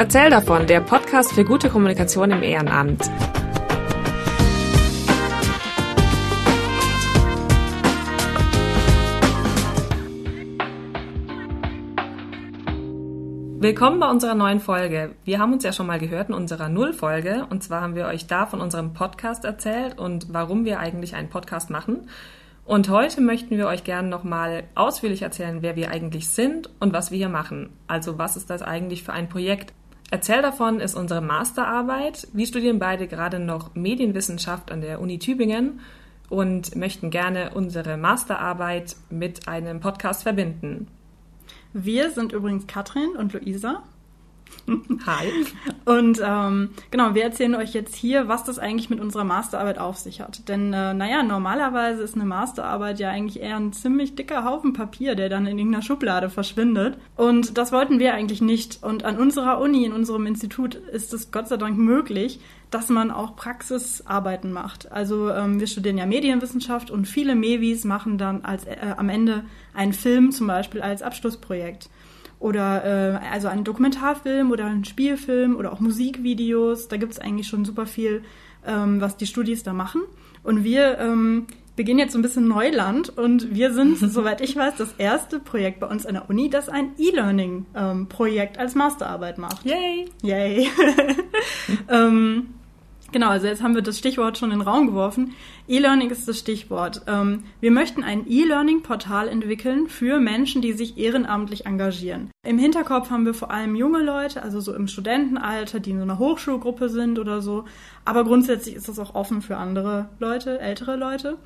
Erzähl davon, der Podcast für gute Kommunikation im Ehrenamt. Willkommen bei unserer neuen Folge. Wir haben uns ja schon mal gehört in unserer Nullfolge und zwar haben wir euch da von unserem Podcast erzählt und warum wir eigentlich einen Podcast machen. Und heute möchten wir euch gerne nochmal ausführlich erzählen, wer wir eigentlich sind und was wir hier machen. Also was ist das eigentlich für ein Projekt? Erzähl davon ist unsere Masterarbeit. Wir studieren beide gerade noch Medienwissenschaft an der Uni Tübingen und möchten gerne unsere Masterarbeit mit einem Podcast verbinden. Wir sind übrigens Katrin und Luisa. Hi. Und ähm, genau, wir erzählen euch jetzt hier, was das eigentlich mit unserer Masterarbeit auf sich hat. Denn äh, naja, normalerweise ist eine Masterarbeit ja eigentlich eher ein ziemlich dicker Haufen Papier, der dann in irgendeiner Schublade verschwindet. Und das wollten wir eigentlich nicht. Und an unserer Uni, in unserem Institut, ist es Gott sei Dank möglich, dass man auch Praxisarbeiten macht. Also ähm, wir studieren ja Medienwissenschaft und viele Mevis machen dann als äh, am Ende einen Film zum Beispiel als Abschlussprojekt oder äh, also einen Dokumentarfilm oder einen Spielfilm oder auch Musikvideos. Da gibt es eigentlich schon super viel, ähm, was die Studis da machen. Und wir ähm, beginnen jetzt so ein bisschen Neuland und wir sind, soweit ich weiß, das erste Projekt bei uns an der Uni, das ein E-Learning-Projekt ähm, als Masterarbeit macht. Yay! Yay! ähm, Genau, also jetzt haben wir das Stichwort schon in den Raum geworfen. E-Learning ist das Stichwort. Ähm, wir möchten ein E-Learning-Portal entwickeln für Menschen, die sich ehrenamtlich engagieren. Im Hinterkopf haben wir vor allem junge Leute, also so im Studentenalter, die in so einer Hochschulgruppe sind oder so. Aber grundsätzlich ist das auch offen für andere Leute, ältere Leute.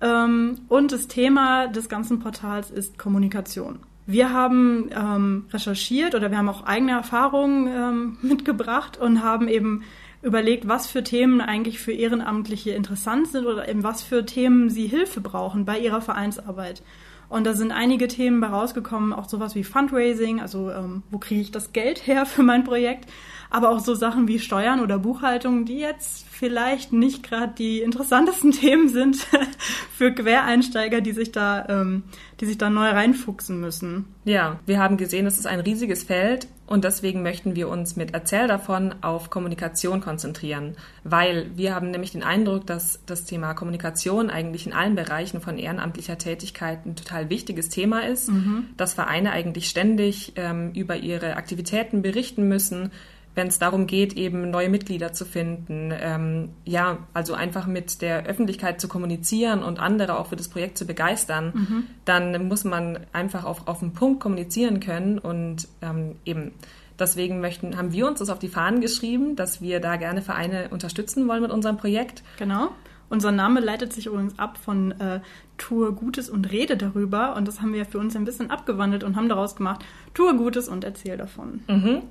Ähm, und das Thema des ganzen Portals ist Kommunikation. Wir haben ähm, recherchiert oder wir haben auch eigene Erfahrungen ähm, mitgebracht und haben eben überlegt, was für Themen eigentlich für Ehrenamtliche interessant sind oder eben was für Themen sie Hilfe brauchen bei ihrer Vereinsarbeit. Und da sind einige Themen bei rausgekommen, auch sowas wie Fundraising, also ähm, wo kriege ich das Geld her für mein Projekt, aber auch so Sachen wie Steuern oder Buchhaltung, die jetzt vielleicht nicht gerade die interessantesten Themen sind für Quereinsteiger, die sich da, ähm, die sich da neu reinfuchsen müssen. Ja, wir haben gesehen, es ist ein riesiges Feld und deswegen möchten wir uns mit Erzähl davon auf Kommunikation konzentrieren, weil wir haben nämlich den Eindruck, dass das Thema Kommunikation eigentlich in allen Bereichen von ehrenamtlicher Tätigkeit ein total wichtiges Thema ist, mhm. dass Vereine eigentlich ständig ähm, über ihre Aktivitäten berichten müssen, wenn es darum geht, eben neue Mitglieder zu finden, ähm, ja, also einfach mit der Öffentlichkeit zu kommunizieren und andere auch für das Projekt zu begeistern, mhm. dann muss man einfach auf, auf den Punkt kommunizieren können und ähm, eben deswegen möchten, haben wir uns das auf die Fahnen geschrieben, dass wir da gerne Vereine unterstützen wollen mit unserem Projekt. Genau. Unser Name leitet sich übrigens ab von äh, Tue Gutes und rede darüber. Und das haben wir für uns ein bisschen abgewandelt und haben daraus gemacht, tue Gutes und erzähl davon. Mhm.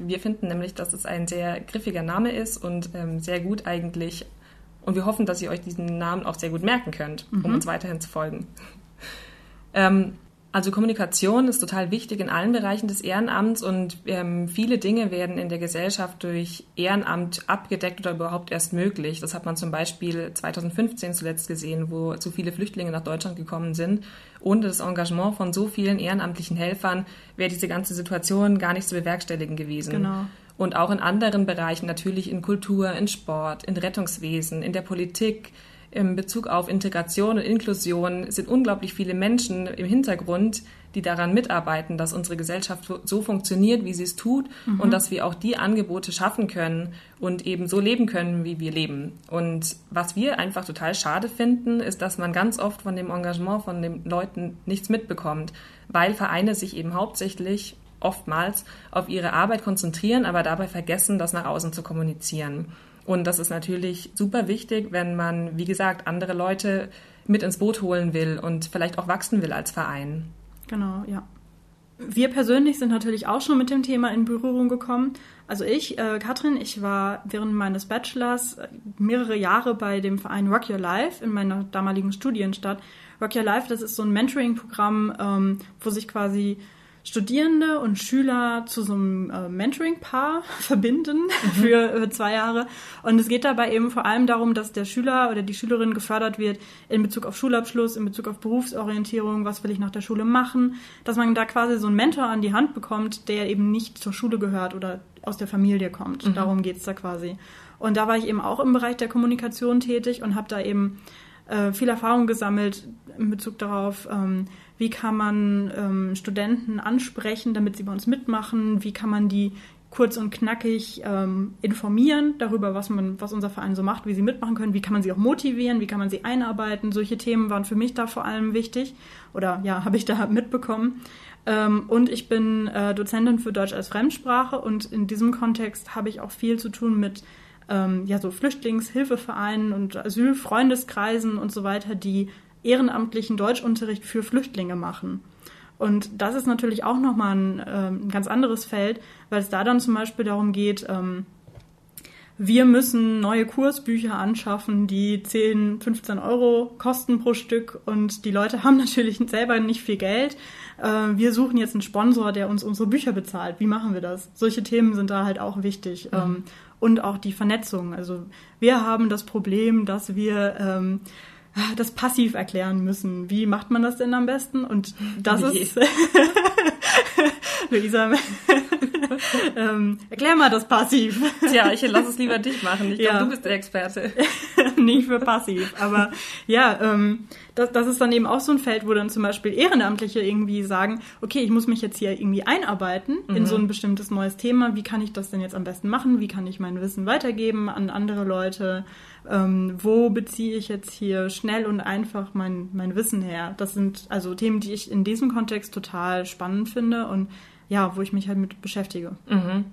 Wir finden nämlich, dass es ein sehr griffiger Name ist und ähm, sehr gut eigentlich. Und wir hoffen, dass ihr euch diesen Namen auch sehr gut merken könnt, mhm. um uns weiterhin zu folgen. ähm, also Kommunikation ist total wichtig in allen Bereichen des Ehrenamts und ähm, viele Dinge werden in der Gesellschaft durch Ehrenamt abgedeckt oder überhaupt erst möglich. Das hat man zum Beispiel 2015 zuletzt gesehen, wo zu viele Flüchtlinge nach Deutschland gekommen sind. Ohne das Engagement von so vielen ehrenamtlichen Helfern wäre diese ganze Situation gar nicht zu bewerkstelligen gewesen. Genau. Und auch in anderen Bereichen, natürlich in Kultur, in Sport, in Rettungswesen, in der Politik, in Bezug auf Integration und Inklusion sind unglaublich viele Menschen im Hintergrund, die daran mitarbeiten, dass unsere Gesellschaft so funktioniert, wie sie es tut mhm. und dass wir auch die Angebote schaffen können und eben so leben können, wie wir leben. Und was wir einfach total schade finden, ist, dass man ganz oft von dem Engagement von den Leuten nichts mitbekommt, weil Vereine sich eben hauptsächlich oftmals auf ihre Arbeit konzentrieren, aber dabei vergessen, das nach außen zu kommunizieren. Und das ist natürlich super wichtig, wenn man, wie gesagt, andere Leute mit ins Boot holen will und vielleicht auch wachsen will als Verein. Genau, ja. Wir persönlich sind natürlich auch schon mit dem Thema in Berührung gekommen. Also ich, äh, Katrin, ich war während meines Bachelors äh, mehrere Jahre bei dem Verein Rock Your Life in meiner damaligen Studienstadt. Rock Your Life, das ist so ein Mentoring-Programm, ähm, wo sich quasi Studierende und Schüler zu so einem äh, Mentoring-Paar verbinden mhm. für äh, zwei Jahre. Und es geht dabei eben vor allem darum, dass der Schüler oder die Schülerin gefördert wird in Bezug auf Schulabschluss, in Bezug auf Berufsorientierung, was will ich nach der Schule machen, dass man da quasi so einen Mentor an die Hand bekommt, der eben nicht zur Schule gehört oder aus der Familie kommt. Mhm. Darum geht's da quasi. Und da war ich eben auch im Bereich der Kommunikation tätig und habe da eben äh, viel Erfahrung gesammelt in Bezug darauf, ähm, wie kann man ähm, Studenten ansprechen, damit sie bei uns mitmachen, wie kann man die kurz und knackig ähm, informieren darüber, was man, was unser Verein so macht, wie sie mitmachen können, wie kann man sie auch motivieren, wie kann man sie einarbeiten. Solche Themen waren für mich da vor allem wichtig oder ja, habe ich da mitbekommen. Ähm, und ich bin äh, Dozentin für Deutsch als Fremdsprache und in diesem Kontext habe ich auch viel zu tun mit ähm, ja so Flüchtlingshilfevereinen und Asylfreundeskreisen und so weiter, die ehrenamtlichen Deutschunterricht für Flüchtlinge machen. Und das ist natürlich auch nochmal ein, ähm, ein ganz anderes Feld, weil es da dann zum Beispiel darum geht, ähm, wir müssen neue Kursbücher anschaffen, die 10, 15 Euro kosten pro Stück und die Leute haben natürlich selber nicht viel Geld. Äh, wir suchen jetzt einen Sponsor, der uns unsere Bücher bezahlt. Wie machen wir das? Solche Themen sind da halt auch wichtig. Mhm. Ähm, und auch die Vernetzung. Also wir haben das Problem, dass wir das passiv erklären müssen. Wie macht man das denn am besten? Und das Wie? ist Luisa, ähm, erklär mal das passiv. Tja, ich lass es lieber dich machen. Ich glaube, du bist der Experte. Nicht für passiv, aber ja, ähm, das, das ist dann eben auch so ein Feld, wo dann zum Beispiel Ehrenamtliche irgendwie sagen, okay, ich muss mich jetzt hier irgendwie einarbeiten mhm. in so ein bestimmtes neues Thema. Wie kann ich das denn jetzt am besten machen? Wie kann ich mein Wissen weitergeben an andere Leute? Ähm, wo beziehe ich jetzt hier schnell und einfach mein, mein Wissen her? Das sind also Themen, die ich in diesem Kontext total spannend finde und ja, wo ich mich halt mit beschäftige. Mhm.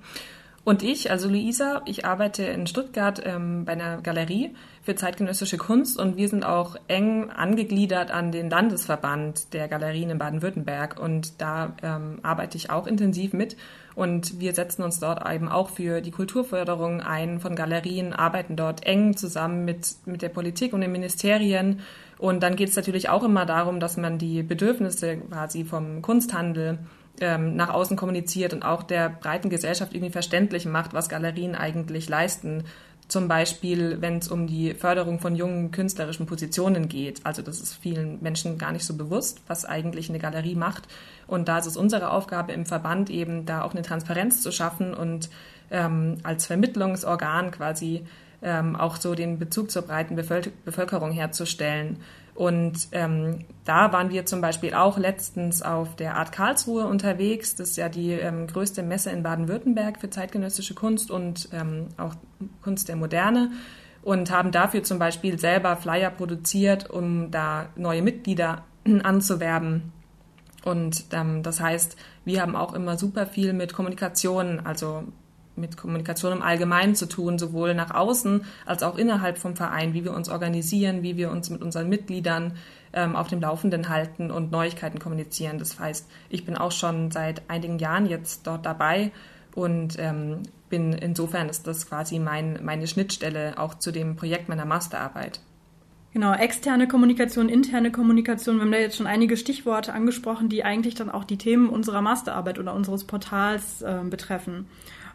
Und ich, also Luisa, ich arbeite in Stuttgart ähm, bei einer Galerie für zeitgenössische Kunst und wir sind auch eng angegliedert an den Landesverband der Galerien in Baden-Württemberg und da ähm, arbeite ich auch intensiv mit und wir setzen uns dort eben auch für die Kulturförderung ein von Galerien, arbeiten dort eng zusammen mit, mit der Politik und den Ministerien und dann geht es natürlich auch immer darum, dass man die Bedürfnisse quasi vom Kunsthandel ähm, nach außen kommuniziert und auch der breiten Gesellschaft irgendwie verständlich macht, was Galerien eigentlich leisten. Zum Beispiel, wenn es um die Förderung von jungen künstlerischen Positionen geht. Also das ist vielen Menschen gar nicht so bewusst, was eigentlich eine Galerie macht. Und da ist es unsere Aufgabe im Verband eben, da auch eine Transparenz zu schaffen und ähm, als Vermittlungsorgan quasi ähm, auch so den Bezug zur breiten Bevölkerung herzustellen. Und ähm, da waren wir zum Beispiel auch letztens auf der Art Karlsruhe unterwegs. Das ist ja die ähm, größte Messe in Baden-Württemberg für zeitgenössische Kunst und ähm, auch Kunst der Moderne. Und haben dafür zum Beispiel selber Flyer produziert, um da neue Mitglieder anzuwerben. Und ähm, das heißt, wir haben auch immer super viel mit Kommunikation, also mit Kommunikation im Allgemeinen zu tun, sowohl nach außen als auch innerhalb vom Verein, wie wir uns organisieren, wie wir uns mit unseren Mitgliedern ähm, auf dem Laufenden halten und Neuigkeiten kommunizieren. Das heißt, ich bin auch schon seit einigen Jahren jetzt dort dabei und ähm, bin insofern ist das quasi mein, meine Schnittstelle auch zu dem Projekt meiner Masterarbeit. Genau, externe Kommunikation, interne Kommunikation. Wir haben da jetzt schon einige Stichworte angesprochen, die eigentlich dann auch die Themen unserer Masterarbeit oder unseres Portals äh, betreffen.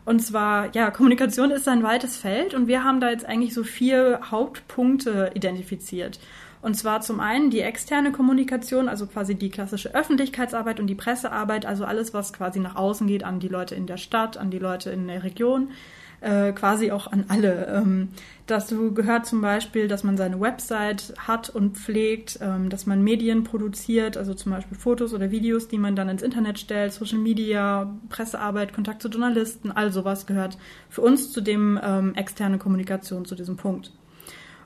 Und zwar, ja, Kommunikation ist ein weites Feld und wir haben da jetzt eigentlich so vier Hauptpunkte identifiziert. Und zwar zum einen die externe Kommunikation, also quasi die klassische Öffentlichkeitsarbeit und die Pressearbeit, also alles, was quasi nach außen geht an die Leute in der Stadt, an die Leute in der Region äh, quasi auch an alle. Ähm, dazu gehört zum Beispiel, dass man seine Website hat und pflegt, ähm, dass man Medien produziert, also zum Beispiel Fotos oder Videos, die man dann ins Internet stellt, Social Media, Pressearbeit, Kontakt zu Journalisten, all sowas gehört für uns zu dem ähm, externe Kommunikation, zu diesem Punkt.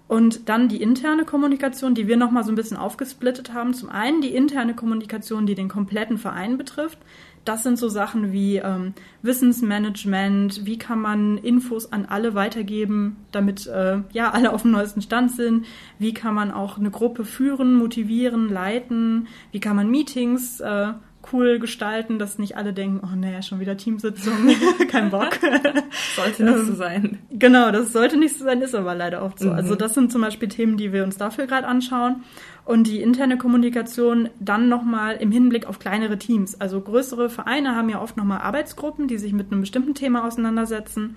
Und dann die interne Kommunikation, die wir nochmal so ein bisschen aufgesplittet haben. Zum einen die interne Kommunikation, die den kompletten Verein betrifft das sind so Sachen wie ähm, Wissensmanagement, wie kann man Infos an alle weitergeben, damit äh, ja alle auf dem neuesten Stand sind, wie kann man auch eine Gruppe führen, motivieren, leiten, wie kann man Meetings äh, cool gestalten, dass nicht alle denken, oh naja, schon wieder Teamsitzung, kein Bock. sollte nicht so sein. Genau, das sollte nicht so sein, ist aber leider oft so. Also mhm. Also das sind zum Beispiel Themen, die wir uns dafür gerade anschauen. Und die interne Kommunikation dann nochmal im Hinblick auf kleinere Teams. Also größere Vereine haben ja oft nochmal Arbeitsgruppen, die sich mit einem bestimmten Thema auseinandersetzen.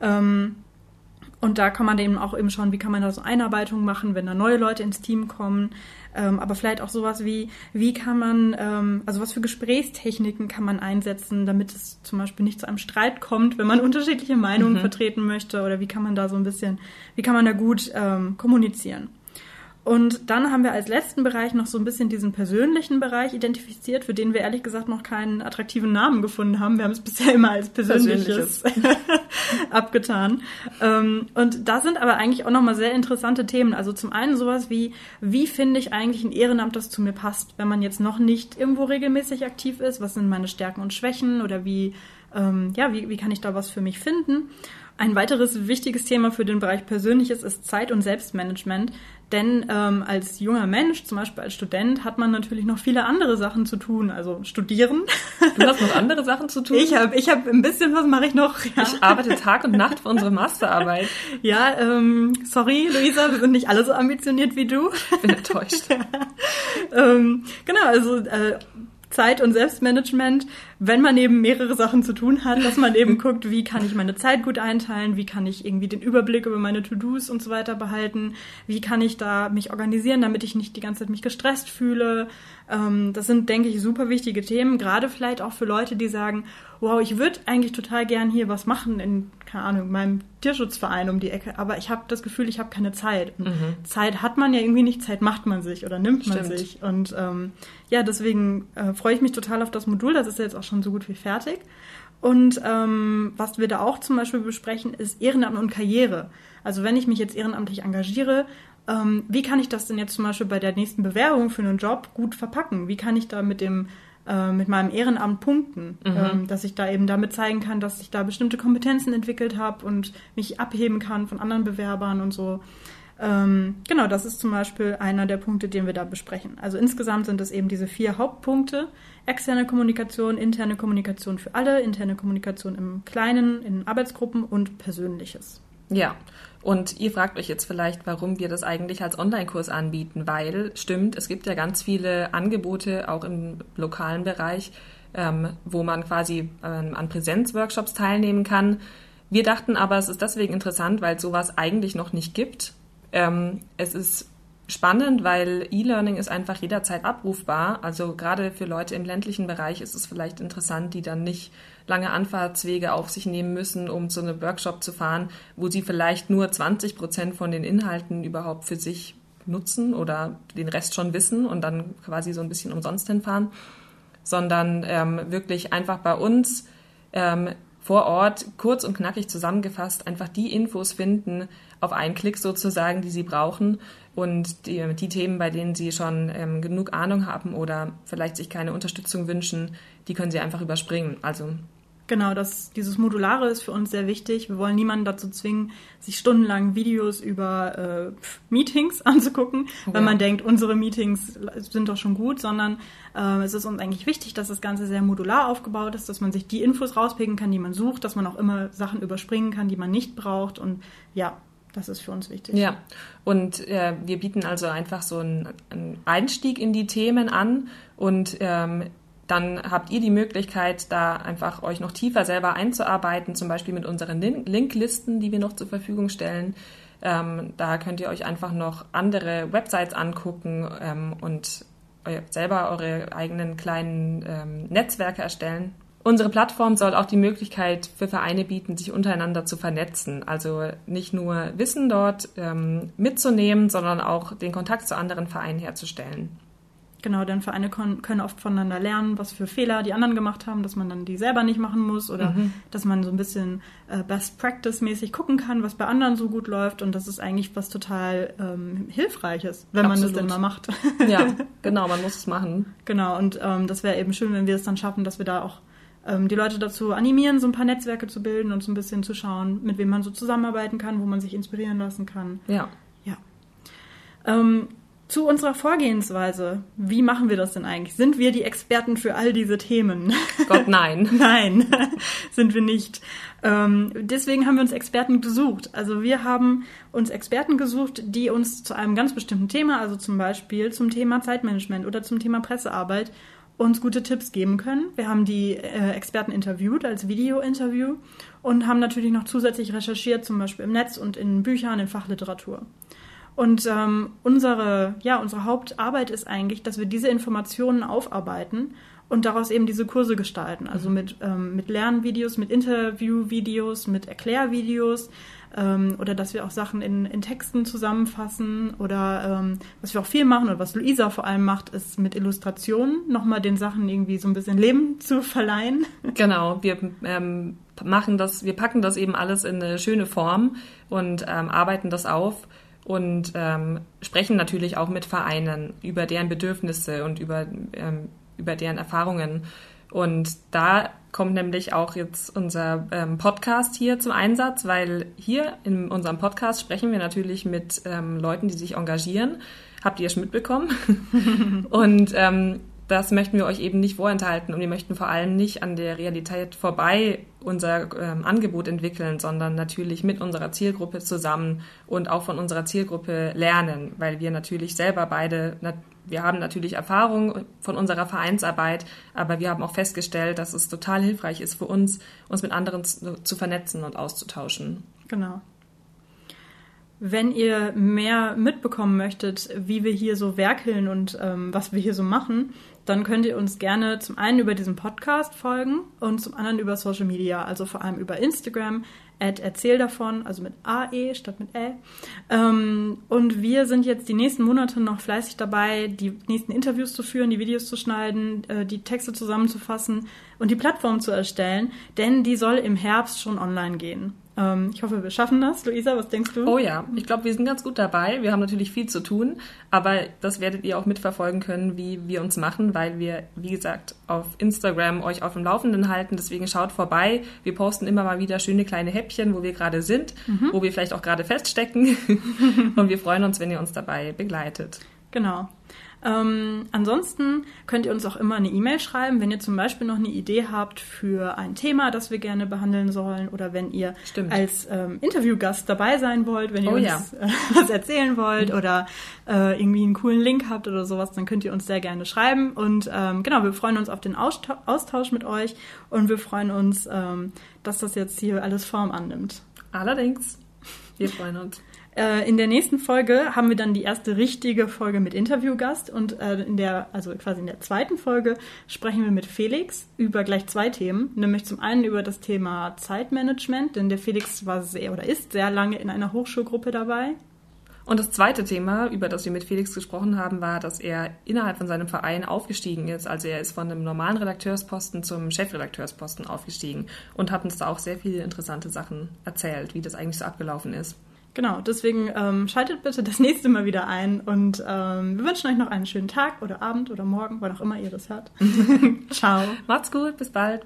Ähm, und da kann man eben auch eben schauen, wie kann man da so Einarbeitung machen, wenn da neue Leute ins Team kommen. Ähm, aber vielleicht auch sowas wie, wie kann man, ähm, also was für Gesprächstechniken kann man einsetzen, damit es zum Beispiel nicht zu einem Streit kommt, wenn man unterschiedliche Meinungen mhm. vertreten möchte oder wie kann man da so ein bisschen, wie kann man da gut ähm, kommunizieren. Und dann haben wir als letzten Bereich noch so ein bisschen diesen persönlichen Bereich identifiziert, für den wir ehrlich gesagt noch keinen attraktiven Namen gefunden haben. Wir haben es bisher immer als Persönliches, Persönliches. abgetan. Ähm, und da sind aber eigentlich auch nochmal sehr interessante Themen. Also zum einen sowas wie, wie finde ich eigentlich ein Ehrenamt, das zu mir passt, wenn man jetzt noch nicht irgendwo regelmäßig aktiv ist? Was sind meine Stärken und Schwächen? Oder wie, ähm, ja, wie, wie kann ich da was für mich finden? Ein weiteres wichtiges Thema für den Bereich Persönliches ist Zeit- und Selbstmanagement. Denn ähm, als junger Mensch, zum Beispiel als Student, hat man natürlich noch viele andere Sachen zu tun. Also studieren. Du hast noch andere Sachen zu tun? Ich habe ich hab ein bisschen was mache ich noch. Ja. Ich arbeite Tag und Nacht für unsere Masterarbeit. Ja, ähm, sorry, Luisa, wir sind nicht alle so ambitioniert wie du. Ich bin enttäuscht. ja. ähm, genau, also äh, Zeit- und Selbstmanagement, wenn man eben mehrere Sachen zu tun hat, dass man eben guckt, wie kann ich meine Zeit gut einteilen, wie kann ich irgendwie den Überblick über meine To-Dos und so weiter behalten, wie kann ich da mich organisieren, damit ich nicht die ganze Zeit mich gestresst fühle. Ähm, das sind, denke ich, super wichtige Themen, gerade vielleicht auch für Leute, die sagen, wow, ich würde eigentlich total gern hier was machen in, keine Ahnung, meinem Tierschutzverein um die Ecke, aber ich habe das Gefühl, ich habe keine Zeit. Mhm. Zeit hat man ja irgendwie nicht, Zeit macht man sich oder nimmt man Stimmt. sich. Und ähm, ja, deswegen äh, freue ich mich total auf das Modul, das ist jetzt auch schon so gut wie fertig. Und ähm, was wir da auch zum Beispiel besprechen, ist Ehrenamt und Karriere. Also wenn ich mich jetzt ehrenamtlich engagiere, ähm, wie kann ich das denn jetzt zum Beispiel bei der nächsten Bewerbung für einen Job gut verpacken? Wie kann ich da mit dem äh, mit meinem Ehrenamt punkten, mhm. ähm, dass ich da eben damit zeigen kann, dass ich da bestimmte Kompetenzen entwickelt habe und mich abheben kann von anderen Bewerbern und so. Ähm, genau, das ist zum Beispiel einer der Punkte, den wir da besprechen. Also insgesamt sind es eben diese vier Hauptpunkte. Externe Kommunikation, interne Kommunikation für alle, interne Kommunikation im Kleinen, in Arbeitsgruppen und Persönliches. Ja, und ihr fragt euch jetzt vielleicht, warum wir das eigentlich als Online-Kurs anbieten, weil stimmt, es gibt ja ganz viele Angebote auch im lokalen Bereich, ähm, wo man quasi ähm, an Präsenzworkshops teilnehmen kann. Wir dachten aber, es ist deswegen interessant, weil es sowas eigentlich noch nicht gibt. Ähm, es ist spannend, weil E-Learning ist einfach jederzeit abrufbar. Also gerade für Leute im ländlichen Bereich ist es vielleicht interessant, die dann nicht lange Anfahrtswege auf sich nehmen müssen, um zu einem Workshop zu fahren, wo sie vielleicht nur 20 Prozent von den Inhalten überhaupt für sich nutzen oder den Rest schon wissen und dann quasi so ein bisschen umsonst hinfahren, sondern ähm, wirklich einfach bei uns ähm, vor Ort kurz und knackig zusammengefasst einfach die Infos finden, auf einen Klick sozusagen, die sie brauchen und die, die Themen, bei denen sie schon ähm, genug Ahnung haben oder vielleicht sich keine Unterstützung wünschen, die können sie einfach überspringen. Also Genau, das, dieses Modulare ist für uns sehr wichtig. Wir wollen niemanden dazu zwingen, sich stundenlang Videos über äh, Meetings anzugucken, oh, wenn ja. man denkt, unsere Meetings sind doch schon gut, sondern äh, es ist uns eigentlich wichtig, dass das Ganze sehr modular aufgebaut ist, dass man sich die Infos rauspicken kann, die man sucht, dass man auch immer Sachen überspringen kann, die man nicht braucht. Und ja, das ist für uns wichtig. Ja, und äh, wir bieten also einfach so einen, einen, Einstieg in die Themen an und ähm, dann habt ihr die Möglichkeit, da einfach euch noch tiefer selber einzuarbeiten, zum Beispiel mit unseren Linklisten, die wir noch zur Verfügung stellen. Ähm, da könnt ihr euch einfach noch andere Websites angucken ähm, und selber eure eigenen kleinen ähm, Netzwerke erstellen. Unsere Plattform soll auch die Möglichkeit für Vereine bieten, sich untereinander zu vernetzen. Also nicht nur Wissen dort ähm, mitzunehmen, sondern auch den Kontakt zu anderen Vereinen herzustellen. Genau, denn Vereine können oft voneinander lernen, was für Fehler die anderen gemacht haben, dass man dann die selber nicht machen muss oder mhm. dass man so ein bisschen äh, Best Practice-mäßig gucken kann, was bei anderen so gut läuft. Und das ist eigentlich was total ähm, Hilfreiches, wenn Absolut. man das denn mal macht. Ja, genau, man muss es machen. Genau, und ähm, das wäre eben schön, wenn wir es dann schaffen, dass wir da auch ähm, die Leute dazu animieren, so ein paar Netzwerke zu bilden und so ein bisschen zu schauen, mit wem man so zusammenarbeiten kann, wo man sich inspirieren lassen kann. Ja. Ja. Ähm, Zu unserer Vorgehensweise. Wie machen wir das denn eigentlich? Sind wir die Experten für all diese Themen? Gott, nein. nein, sind wir nicht. Ähm, deswegen haben wir uns Experten gesucht. Also wir haben uns Experten gesucht, die uns zu einem ganz bestimmten Thema, also zum Beispiel zum Thema Zeitmanagement oder zum Thema Pressearbeit, uns gute Tipps geben können. Wir haben die äh, Experten interviewt als Video-Interview und haben natürlich noch zusätzlich recherchiert, zum Beispiel im Netz und in Büchern, in Fachliteratur. Und ähm, unsere, ja, unsere Hauptarbeit ist eigentlich, dass wir diese Informationen aufarbeiten und daraus eben diese Kurse gestalten. Also mhm. mit, ähm, mit Lernvideos, mit Interviewvideos, mit Erklärvideos ähm, oder dass wir auch Sachen in, in Texten zusammenfassen oder ähm, was wir auch viel machen oder was Luisa vor allem macht, ist mit Illustrationen nochmal den Sachen irgendwie so ein bisschen Leben zu verleihen. Genau, wir ähm, machen das, wir packen das eben alles in eine schöne Form und ähm, arbeiten das auf und ähm, sprechen natürlich auch mit Vereinen über deren Bedürfnisse und über ähm, über deren Erfahrungen. Und da kommt nämlich auch jetzt unser ähm, Podcast hier zum Einsatz, weil hier in unserem Podcast sprechen wir natürlich mit ähm, Leuten, die sich engagieren. Habt ihr es mitbekommen? und ähm, das möchten wir euch eben nicht vorenthalten und wir möchten vor allem nicht an der Realität vorbei unser ähm, Angebot entwickeln, sondern natürlich mit unserer Zielgruppe zusammen und auch von unserer Zielgruppe lernen, weil wir natürlich selber beide wir haben natürlich Erfahrung von unserer Vereinsarbeit, aber wir haben auch festgestellt, dass es total hilfreich ist für uns, uns mit anderen zu, zu vernetzen und auszutauschen. Genau. Wenn ihr mehr mitbekommen möchtet, wie wir hier so werkeln und ähm, was wir hier so machen, dann könnt ihr uns gerne zum einen über diesen Podcast folgen und zum anderen über Social Media, also vor allem über Instagram, erzähl davon, also mit AE statt mit Ä. Ähm, und wir sind jetzt die nächsten Monate noch fleißig dabei, die nächsten Interviews zu führen, die Videos zu schneiden, äh, die Texte zusammenzufassen und die Plattform zu erstellen, denn die soll im Herbst schon online gehen. Ähm, ich hoffe, wir schaffen das. Luisa, was denkst du? Oh ja, ich glaube, wir sind ganz gut dabei. Wir haben natürlich viel zu tun, aber das werdet ihr auch mitverfolgen können, wie wir uns machen, weil wir, wie gesagt, auf Instagram euch auf dem Laufenden halten. Deswegen schaut vorbei. Wir posten immer mal wieder schöne kleine Häppchen, wo wir gerade sind, mhm. wo wir vielleicht auch gerade feststecken. Und wir freuen uns, wenn ihr uns dabei begleitet. Genau. Ähm, ansonsten könnt ihr uns auch immer eine E-Mail schreiben, wenn ihr zum Beispiel noch eine Idee habt für ein Thema, das wir gerne behandeln sollen oder wenn ihr Stimmt. als ähm, Interviewgast dabei sein wollt, wenn ihr oh, uns ja. äh, was erzählen wollt oder äh, irgendwie einen coolen Link habt oder sowas, dann könnt ihr uns sehr gerne schreiben. Und ähm, genau, wir freuen uns auf den Austausch mit euch und wir freuen uns, ähm, dass das jetzt hier alles Form annimmt. Allerdings. Wir freuen uns. Äh, in der nächsten Folge haben wir dann die erste richtige Folge mit Interviewgast und äh, in der, also quasi in der zweiten Folge sprechen wir mit Felix über gleich zwei Themen, nämlich zum einen über das Thema Zeitmanagement, denn der Felix war sehr oder ist sehr lange in einer Hochschulgruppe dabei. Und das zweite Thema, über das wir mit Felix gesprochen haben, war, dass er innerhalb von seinem Verein aufgestiegen ist. Also er ist von einem normalen Redakteursposten zum Chefredakteursposten aufgestiegen und hat uns da auch sehr viele interessante Sachen erzählt, wie das eigentlich so abgelaufen ist. Genau, deswegen ähm, schaltet bitte das nächste Mal wieder ein und ähm, wir wünschen euch noch einen schönen Tag oder Abend oder Morgen, wann auch immer ihr das hört. Ciao. Macht's gut, bis bald.